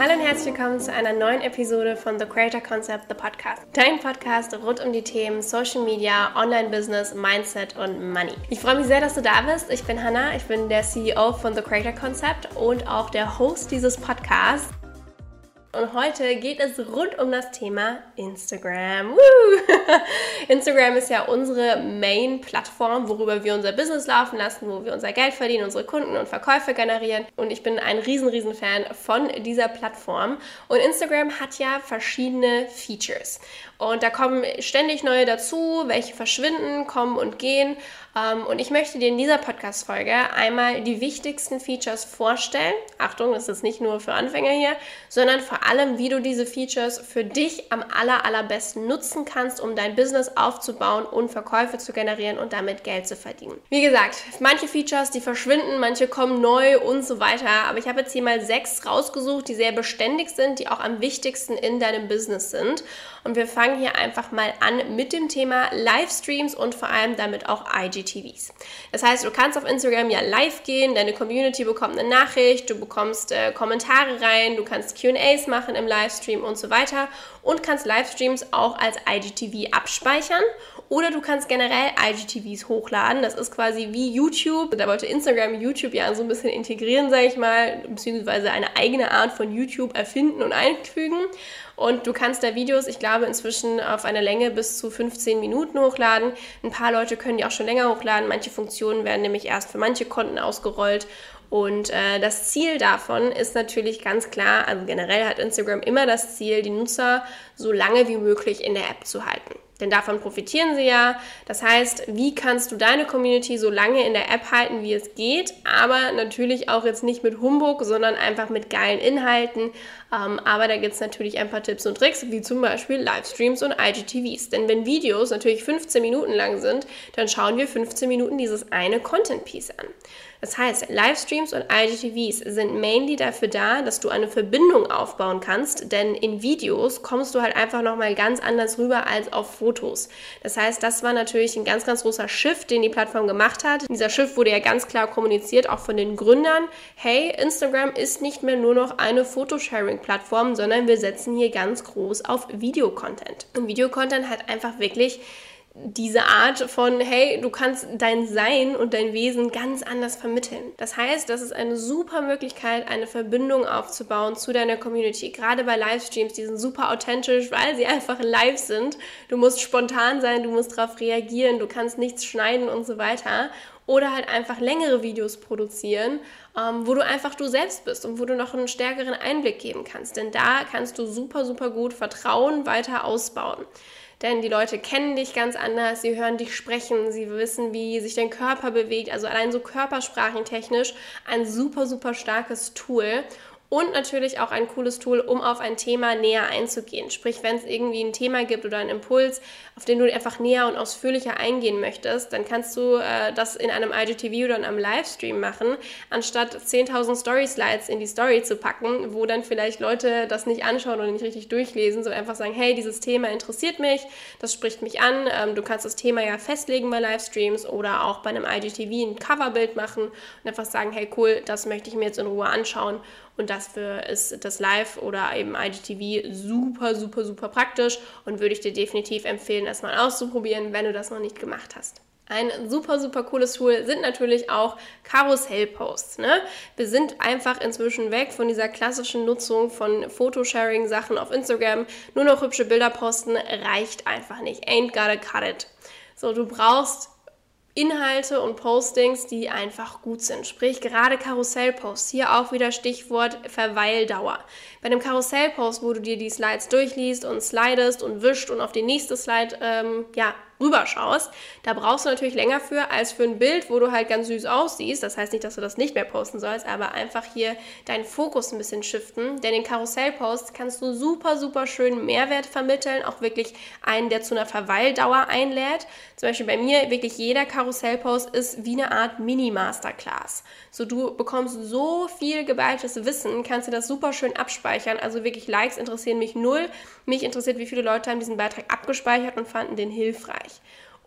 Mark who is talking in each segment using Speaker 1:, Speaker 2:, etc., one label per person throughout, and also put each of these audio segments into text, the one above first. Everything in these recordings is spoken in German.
Speaker 1: Hallo und herzlich willkommen zu einer neuen Episode von The Creator Concept, The Podcast. Dein Podcast rund um die Themen Social Media, Online-Business, Mindset und Money. Ich freue mich sehr, dass du da bist. Ich bin Hannah, ich bin der CEO von The Creator Concept und auch der Host dieses Podcasts. Und heute geht es rund um das Thema Instagram. Instagram ist ja unsere Main-Plattform, worüber wir unser Business laufen lassen, wo wir unser Geld verdienen, unsere Kunden und Verkäufe generieren. Und ich bin ein riesen, riesen Fan von dieser Plattform. Und Instagram hat ja verschiedene Features. Und da kommen ständig neue dazu, welche verschwinden, kommen und gehen. Ähm, und ich möchte dir in dieser Podcast-Folge einmal die wichtigsten Features vorstellen. Achtung, das ist nicht nur für Anfänger hier, sondern vor allem, wie du diese Features für dich am aller, allerbesten nutzen kannst, um dein Business aufzubauen und Verkäufe zu generieren und damit Geld zu verdienen. Wie gesagt, manche Features, die verschwinden, manche kommen neu und so weiter. Aber ich habe jetzt hier mal sechs rausgesucht, die sehr beständig sind, die auch am wichtigsten in deinem Business sind. Und wir fangen hier einfach mal an mit dem Thema Livestreams und vor allem damit auch IGTVs. Das heißt, du kannst auf Instagram ja live gehen, deine Community bekommt eine Nachricht, du bekommst äh, Kommentare rein, du kannst QAs machen im Livestream und so weiter und kannst Livestreams auch als IGTV abspeichern oder du kannst generell IGTVs hochladen. Das ist quasi wie YouTube. Da wollte Instagram YouTube ja so ein bisschen integrieren, sage ich mal, beziehungsweise eine eigene Art von YouTube erfinden und einfügen. Und du kannst da Videos, ich glaube, inzwischen auf eine Länge bis zu 15 Minuten hochladen. Ein paar Leute können die auch schon länger hochladen. Manche Funktionen werden nämlich erst für manche Konten ausgerollt. Und äh, das Ziel davon ist natürlich ganz klar, also generell hat Instagram immer das Ziel, die Nutzer so lange wie möglich in der App zu halten. Denn davon profitieren sie ja. Das heißt, wie kannst du deine Community so lange in der App halten, wie es geht, aber natürlich auch jetzt nicht mit Humbug, sondern einfach mit geilen Inhalten. Ähm, aber da gibt es natürlich ein paar Tipps und Tricks, wie zum Beispiel Livestreams und IGTVs. Denn wenn Videos natürlich 15 Minuten lang sind, dann schauen wir 15 Minuten dieses eine Content Piece an. Das heißt, Livestreams und IGTVs sind mainly dafür da, dass du eine Verbindung aufbauen kannst, denn in Videos kommst du halt einfach nochmal ganz anders rüber als auf Fotos. Das heißt, das war natürlich ein ganz, ganz großer Shift, den die Plattform gemacht hat. Dieser Shift wurde ja ganz klar kommuniziert, auch von den Gründern. Hey, Instagram ist nicht mehr nur noch eine Fotosharing-Plattform, sondern wir setzen hier ganz groß auf Videocontent. Und Videocontent hat einfach wirklich diese Art von, hey, du kannst dein Sein und dein Wesen ganz anders vermitteln. Das heißt, das ist eine super Möglichkeit, eine Verbindung aufzubauen zu deiner Community. Gerade bei Livestreams, die sind super authentisch, weil sie einfach live sind. Du musst spontan sein, du musst darauf reagieren, du kannst nichts schneiden und so weiter. Oder halt einfach längere Videos produzieren, ähm, wo du einfach du selbst bist und wo du noch einen stärkeren Einblick geben kannst. Denn da kannst du super, super gut Vertrauen weiter ausbauen denn die Leute kennen dich ganz anders, sie hören dich sprechen, sie wissen, wie sich dein Körper bewegt, also allein so körpersprachentechnisch ein super, super starkes Tool und natürlich auch ein cooles Tool, um auf ein Thema näher einzugehen. Sprich, wenn es irgendwie ein Thema gibt oder einen Impuls, auf den du einfach näher und ausführlicher eingehen möchtest, dann kannst du äh, das in einem IGTV oder in einem Livestream machen, anstatt 10.000 Story-Slides in die Story zu packen, wo dann vielleicht Leute das nicht anschauen oder nicht richtig durchlesen, sondern einfach sagen, hey, dieses Thema interessiert mich, das spricht mich an. Ähm, du kannst das Thema ja festlegen bei Livestreams oder auch bei einem IGTV ein Coverbild machen und einfach sagen, hey, cool, das möchte ich mir jetzt in Ruhe anschauen und dafür ist das Live oder eben IGTV super, super, super praktisch und würde ich dir definitiv empfehlen, das mal auszuprobieren, wenn du das noch nicht gemacht hast. Ein super, super cooles Tool sind natürlich auch Karussell-Posts. Ne? Wir sind einfach inzwischen weg von dieser klassischen Nutzung von Photosharing-Sachen auf Instagram. Nur noch hübsche Bilder posten reicht einfach nicht. Ain't gotta cut it. So, du brauchst Inhalte und Postings, die einfach gut sind. Sprich, gerade Karussellposts. Hier auch wieder Stichwort Verweildauer. Bei einem Karussellpost, wo du dir die Slides durchliest und slidest und wischt und auf die nächste Slide ähm, ja, rüberschaust, da brauchst du natürlich länger für als für ein Bild, wo du halt ganz süß aussiehst. Das heißt nicht, dass du das nicht mehr posten sollst, aber einfach hier deinen Fokus ein bisschen shiften. Denn in Karussellposts kannst du super, super schön Mehrwert vermitteln, auch wirklich einen, der zu einer Verweildauer einlädt. Zum Beispiel bei mir, wirklich jeder Karussellpost ist wie eine Art Mini-Masterclass. So, du bekommst so viel geballtes Wissen, kannst dir das super schön abspeichern. Also wirklich Likes interessieren mich null. Mich interessiert, wie viele Leute haben diesen Beitrag abgespeichert und fanden den hilfreich.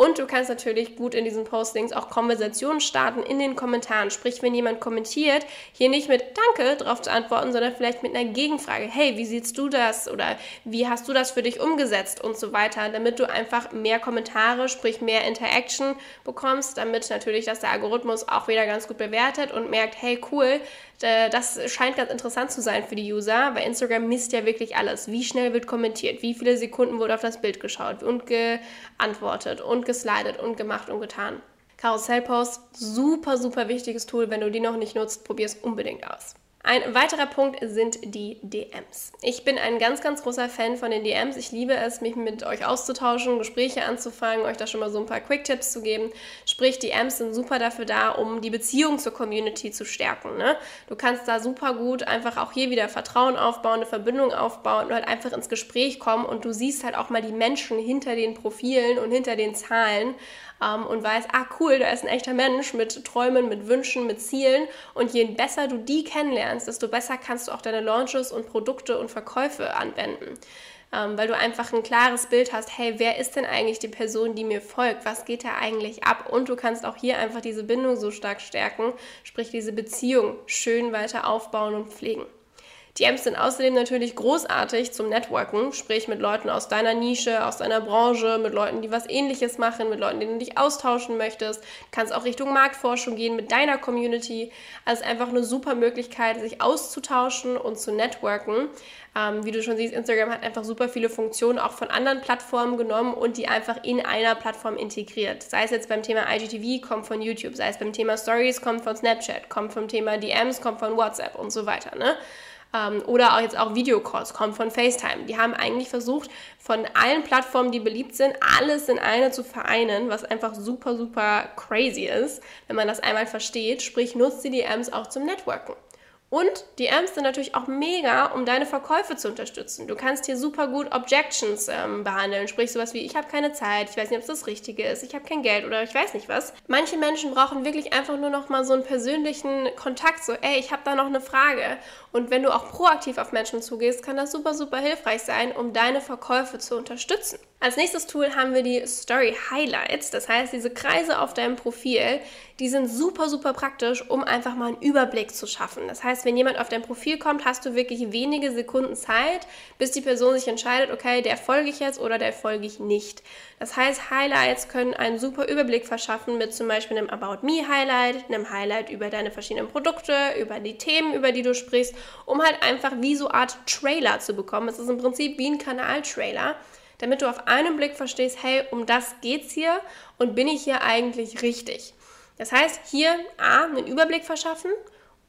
Speaker 1: Und du kannst natürlich gut in diesen Postings auch Konversationen starten in den Kommentaren. Sprich, wenn jemand kommentiert, hier nicht mit Danke drauf zu antworten, sondern vielleicht mit einer Gegenfrage. Hey, wie siehst du das? Oder wie hast du das für dich umgesetzt? Und so weiter, damit du einfach mehr Kommentare, sprich mehr Interaction bekommst, damit natürlich dass der Algorithmus auch wieder ganz gut bewertet und merkt, hey, cool, das scheint ganz interessant zu sein für die User, weil Instagram misst ja wirklich alles. Wie schnell wird kommentiert, wie viele Sekunden wurde auf das Bild geschaut und geantwortet und geslidet und gemacht und getan. Karussellpost, super, super wichtiges Tool. Wenn du die noch nicht nutzt, probier es unbedingt aus. Ein weiterer Punkt sind die DMs. Ich bin ein ganz, ganz großer Fan von den DMs. Ich liebe es, mich mit euch auszutauschen, Gespräche anzufangen, euch da schon mal so ein paar Quick-Tipps zu geben. Sprich, DMs sind super dafür da, um die Beziehung zur Community zu stärken. Ne? Du kannst da super gut einfach auch hier wieder Vertrauen aufbauen, eine Verbindung aufbauen und halt einfach ins Gespräch kommen und du siehst halt auch mal die Menschen hinter den Profilen und hinter den Zahlen ähm, und weißt, ah cool, da ist ein echter Mensch mit Träumen, mit Wünschen, mit Zielen und je besser du die kennenlernst, desto besser kannst du auch deine Launches und Produkte und Verkäufe anwenden. Ähm, weil du einfach ein klares Bild hast, hey, wer ist denn eigentlich die Person, die mir folgt? Was geht da eigentlich ab? Und du kannst auch hier einfach diese Bindung so stark stärken, sprich diese Beziehung schön weiter aufbauen und pflegen. Amps sind außerdem natürlich großartig zum Networken, sprich mit Leuten aus deiner Nische, aus deiner Branche, mit Leuten, die was ähnliches machen, mit Leuten, denen du dich austauschen möchtest. Du kannst auch Richtung Marktforschung gehen mit deiner Community. Also einfach eine super Möglichkeit, sich auszutauschen und zu networken. Ähm, wie du schon siehst, Instagram hat einfach super viele Funktionen auch von anderen Plattformen genommen und die einfach in einer Plattform integriert. Sei es jetzt beim Thema IGTV, kommt von YouTube, sei es beim Thema Stories, kommt von Snapchat, kommt vom Thema DMs, kommt von WhatsApp und so weiter. Ne? Ähm, oder auch jetzt auch Videocalls kommen von FaceTime. Die haben eigentlich versucht, von allen Plattformen, die beliebt sind, alles in eine zu vereinen, was einfach super, super crazy ist, wenn man das einmal versteht. Sprich, nutzt die DMs auch zum Networken. Und die Amps sind natürlich auch mega, um deine Verkäufe zu unterstützen. Du kannst hier super gut Objections ähm, behandeln, sprich sowas wie, ich habe keine Zeit, ich weiß nicht, ob es das Richtige ist, ich habe kein Geld oder ich weiß nicht was. Manche Menschen brauchen wirklich einfach nur noch mal so einen persönlichen Kontakt, so, ey, ich habe da noch eine Frage. Und wenn du auch proaktiv auf Menschen zugehst, kann das super, super hilfreich sein, um deine Verkäufe zu unterstützen. Als nächstes Tool haben wir die Story Highlights. Das heißt, diese Kreise auf deinem Profil, die sind super, super praktisch, um einfach mal einen Überblick zu schaffen. Das heißt, wenn jemand auf dein Profil kommt, hast du wirklich wenige Sekunden Zeit, bis die Person sich entscheidet, okay, der folge ich jetzt oder der folge ich nicht. Das heißt, Highlights können einen super Überblick verschaffen mit zum Beispiel einem About Me Highlight, einem Highlight über deine verschiedenen Produkte, über die Themen, über die du sprichst, um halt einfach wie so Art Trailer zu bekommen. Es ist im Prinzip wie ein Kanal-Trailer damit du auf einen Blick verstehst, hey, um das geht's hier und bin ich hier eigentlich richtig. Das heißt, hier A, einen Überblick verschaffen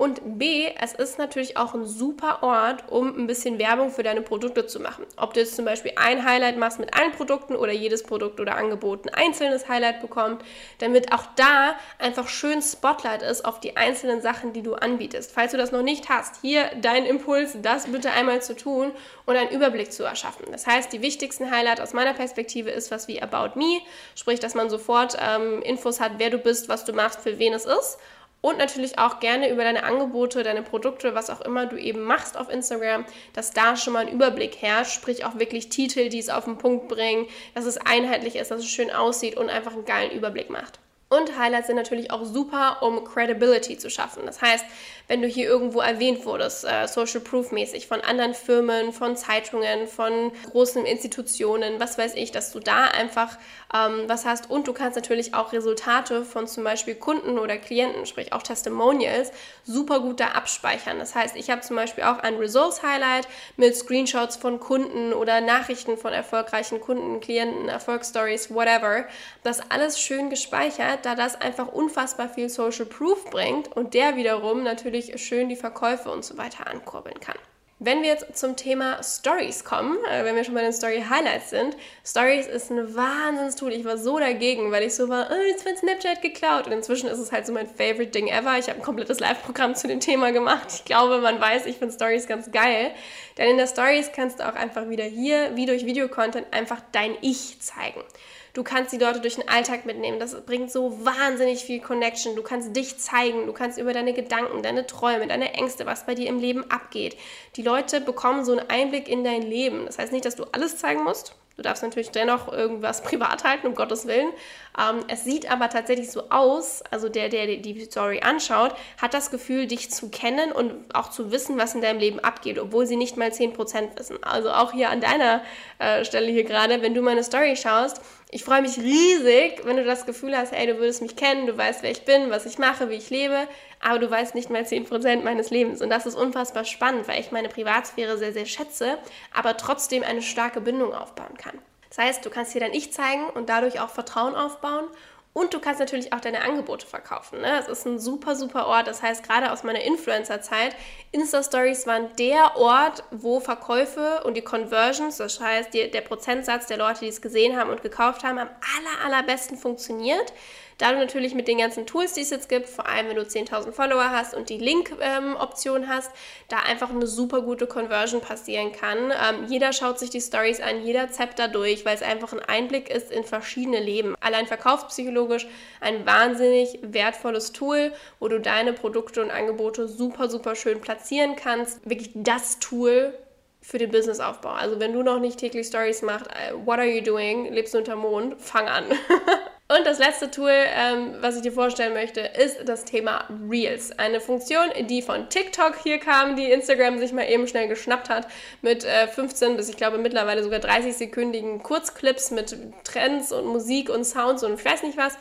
Speaker 1: und B, es ist natürlich auch ein super Ort, um ein bisschen Werbung für deine Produkte zu machen. Ob du jetzt zum Beispiel ein Highlight machst mit allen Produkten oder jedes Produkt oder Angebot ein einzelnes Highlight bekommt, damit auch da einfach schön Spotlight ist auf die einzelnen Sachen, die du anbietest. Falls du das noch nicht hast, hier dein Impuls, das bitte einmal zu tun und einen Überblick zu erschaffen. Das heißt, die wichtigsten Highlights aus meiner Perspektive ist was wie About Me, sprich, dass man sofort ähm, Infos hat, wer du bist, was du machst, für wen es ist und natürlich auch gerne über deine Angebote, deine Produkte, was auch immer du eben machst auf Instagram, dass da schon mal ein Überblick herrscht, sprich auch wirklich Titel, die es auf den Punkt bringen, dass es einheitlich ist, dass es schön aussieht und einfach einen geilen Überblick macht. Und Highlights sind natürlich auch super, um Credibility zu schaffen. Das heißt, wenn du hier irgendwo erwähnt wurdest, äh, Social Proof mäßig, von anderen Firmen, von Zeitungen, von großen Institutionen, was weiß ich, dass du da einfach ähm, was hast. Und du kannst natürlich auch Resultate von zum Beispiel Kunden oder Klienten, sprich auch Testimonials, super gut da abspeichern. Das heißt, ich habe zum Beispiel auch ein Results Highlight mit Screenshots von Kunden oder Nachrichten von erfolgreichen Kunden, Klienten, Erfolgsstories, whatever. Das alles schön gespeichert da das einfach unfassbar viel Social Proof bringt und der wiederum natürlich schön die Verkäufe und so weiter ankurbeln kann. Wenn wir jetzt zum Thema Stories kommen, äh, wenn wir schon bei den Story Highlights sind, Stories ist ein Wahnsinnstool. Ich war so dagegen, weil ich so war, oh, jetzt wird Snapchat geklaut. Und inzwischen ist es halt so mein favorite Ding ever. Ich habe ein komplettes Live-Programm zu dem Thema gemacht. Ich glaube, man weiß, ich finde Stories ganz geil. Denn in der Stories kannst du auch einfach wieder hier, wie durch Videocontent, einfach dein Ich zeigen. Du kannst die Leute durch den Alltag mitnehmen. Das bringt so wahnsinnig viel Connection. Du kannst dich zeigen. Du kannst über deine Gedanken, deine Träume, deine Ängste, was bei dir im Leben abgeht. Die Leute bekommen so einen Einblick in dein Leben. Das heißt nicht, dass du alles zeigen musst. Du darfst natürlich dennoch irgendwas privat halten, um Gottes Willen. Ähm, es sieht aber tatsächlich so aus, also der, der die Story anschaut, hat das Gefühl, dich zu kennen und auch zu wissen, was in deinem Leben abgeht, obwohl sie nicht mal 10% wissen. Also auch hier an deiner äh, Stelle hier gerade, wenn du meine Story schaust, ich freue mich riesig, wenn du das Gefühl hast, ey, du würdest mich kennen, du weißt, wer ich bin, was ich mache, wie ich lebe, aber du weißt nicht mal 10% meines Lebens. Und das ist unfassbar spannend, weil ich meine Privatsphäre sehr, sehr schätze, aber trotzdem eine starke Bindung aufbauen kann. Das heißt, du kannst dir dein Ich zeigen und dadurch auch Vertrauen aufbauen und du kannst natürlich auch deine Angebote verkaufen. Ne? Es ist ein super, super Ort. Das heißt, gerade aus meiner Influencer-Zeit, Insta-Stories waren der Ort, wo Verkäufe und die Conversions, das heißt die, der Prozentsatz der Leute, die es gesehen haben und gekauft haben, am aller, allerbesten funktioniert. Da du natürlich mit den ganzen Tools, die es jetzt gibt, vor allem wenn du 10.000 Follower hast und die Link-Option ähm, hast, da einfach eine super gute Conversion passieren kann. Ähm, jeder schaut sich die Stories an, jeder zappt da durch, weil es einfach ein Einblick ist in verschiedene Leben. Allein verkaufspsychologisch ein wahnsinnig wertvolles Tool, wo du deine Produkte und Angebote super, super schön platzieren kannst. Wirklich das Tool, für den Businessaufbau. Also wenn du noch nicht täglich Stories machst, äh, what are you doing? Lebst du unter Mond? Fang an. Und das letzte Tool, ähm, was ich dir vorstellen möchte, ist das Thema Reels. Eine Funktion, die von TikTok hier kam, die Instagram sich mal eben schnell geschnappt hat, mit äh, 15 bis ich glaube mittlerweile sogar 30-sekündigen Kurzclips mit Trends und Musik und Sounds und ich weiß nicht was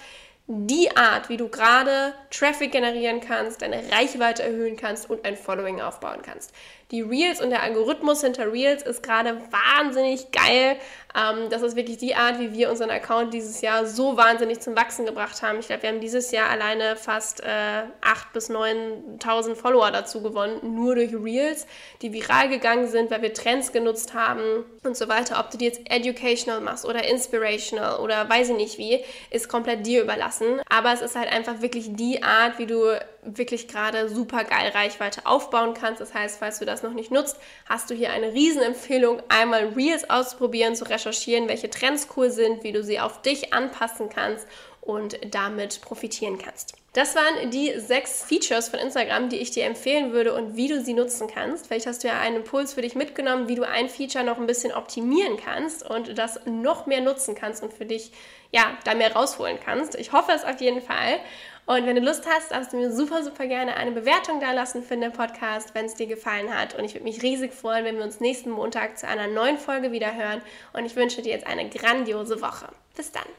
Speaker 1: die Art, wie du gerade Traffic generieren kannst, deine Reichweite erhöhen kannst und ein Following aufbauen kannst. Die Reels und der Algorithmus hinter Reels ist gerade wahnsinnig geil. Ähm, das ist wirklich die Art, wie wir unseren Account dieses Jahr so wahnsinnig zum Wachsen gebracht haben. Ich glaube, wir haben dieses Jahr alleine fast äh, 8.000 bis 9.000 Follower dazu gewonnen, nur durch Reels, die viral gegangen sind, weil wir Trends genutzt haben und so weiter. Ob du die jetzt educational machst oder inspirational oder weiß ich nicht wie, ist komplett dir überlassen. Aber es ist halt einfach wirklich die Art, wie du wirklich gerade super geil Reichweite aufbauen kannst. Das heißt, falls du das noch nicht nutzt, hast du hier eine Riesenempfehlung, einmal Reels auszuprobieren, zu recherchieren, welche Trends cool sind, wie du sie auf dich anpassen kannst und damit profitieren kannst. Das waren die sechs Features von Instagram, die ich dir empfehlen würde und wie du sie nutzen kannst. Vielleicht hast du ja einen Impuls für dich mitgenommen, wie du ein Feature noch ein bisschen optimieren kannst und das noch mehr nutzen kannst und für dich ja da mehr rausholen kannst. Ich hoffe es auf jeden Fall. Und wenn du Lust hast, darfst du mir super, super gerne eine Bewertung da lassen für den Podcast, wenn es dir gefallen hat. Und ich würde mich riesig freuen, wenn wir uns nächsten Montag zu einer neuen Folge wieder hören. Und ich wünsche dir jetzt eine grandiose Woche. Bis dann.